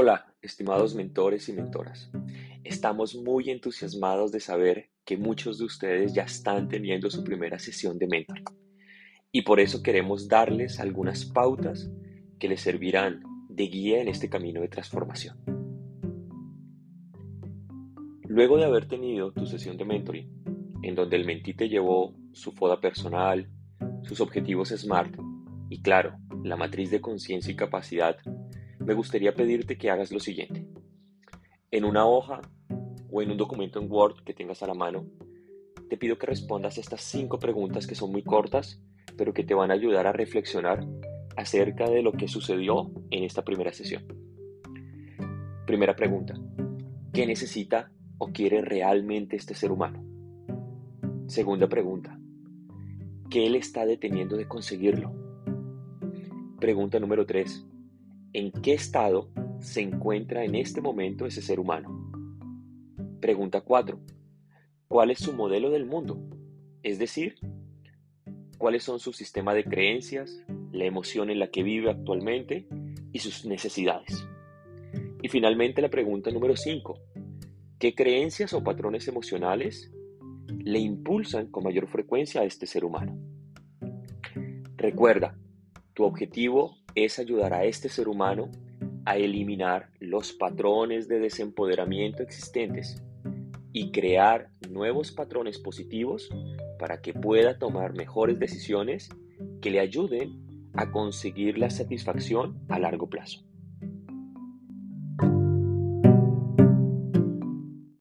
Hola, estimados mentores y mentoras. Estamos muy entusiasmados de saber que muchos de ustedes ya están teniendo su primera sesión de mentoring. Y por eso queremos darles algunas pautas que les servirán de guía en este camino de transformación. Luego de haber tenido tu sesión de mentoring, en donde el mentí te llevó su foda personal, sus objetivos SMART y claro, la matriz de conciencia y capacidad, me gustaría pedirte que hagas lo siguiente. En una hoja o en un documento en Word que tengas a la mano, te pido que respondas estas cinco preguntas que son muy cortas, pero que te van a ayudar a reflexionar acerca de lo que sucedió en esta primera sesión. Primera pregunta. ¿Qué necesita o quiere realmente este ser humano? Segunda pregunta. ¿Qué le está deteniendo de conseguirlo? Pregunta número 3. ¿En qué estado se encuentra en este momento ese ser humano? Pregunta 4. ¿Cuál es su modelo del mundo? Es decir, ¿cuáles son su sistema de creencias, la emoción en la que vive actualmente y sus necesidades? Y finalmente la pregunta número 5. ¿Qué creencias o patrones emocionales le impulsan con mayor frecuencia a este ser humano? Recuerda, tu objetivo es ayudar a este ser humano a eliminar los patrones de desempoderamiento existentes y crear nuevos patrones positivos para que pueda tomar mejores decisiones que le ayuden a conseguir la satisfacción a largo plazo.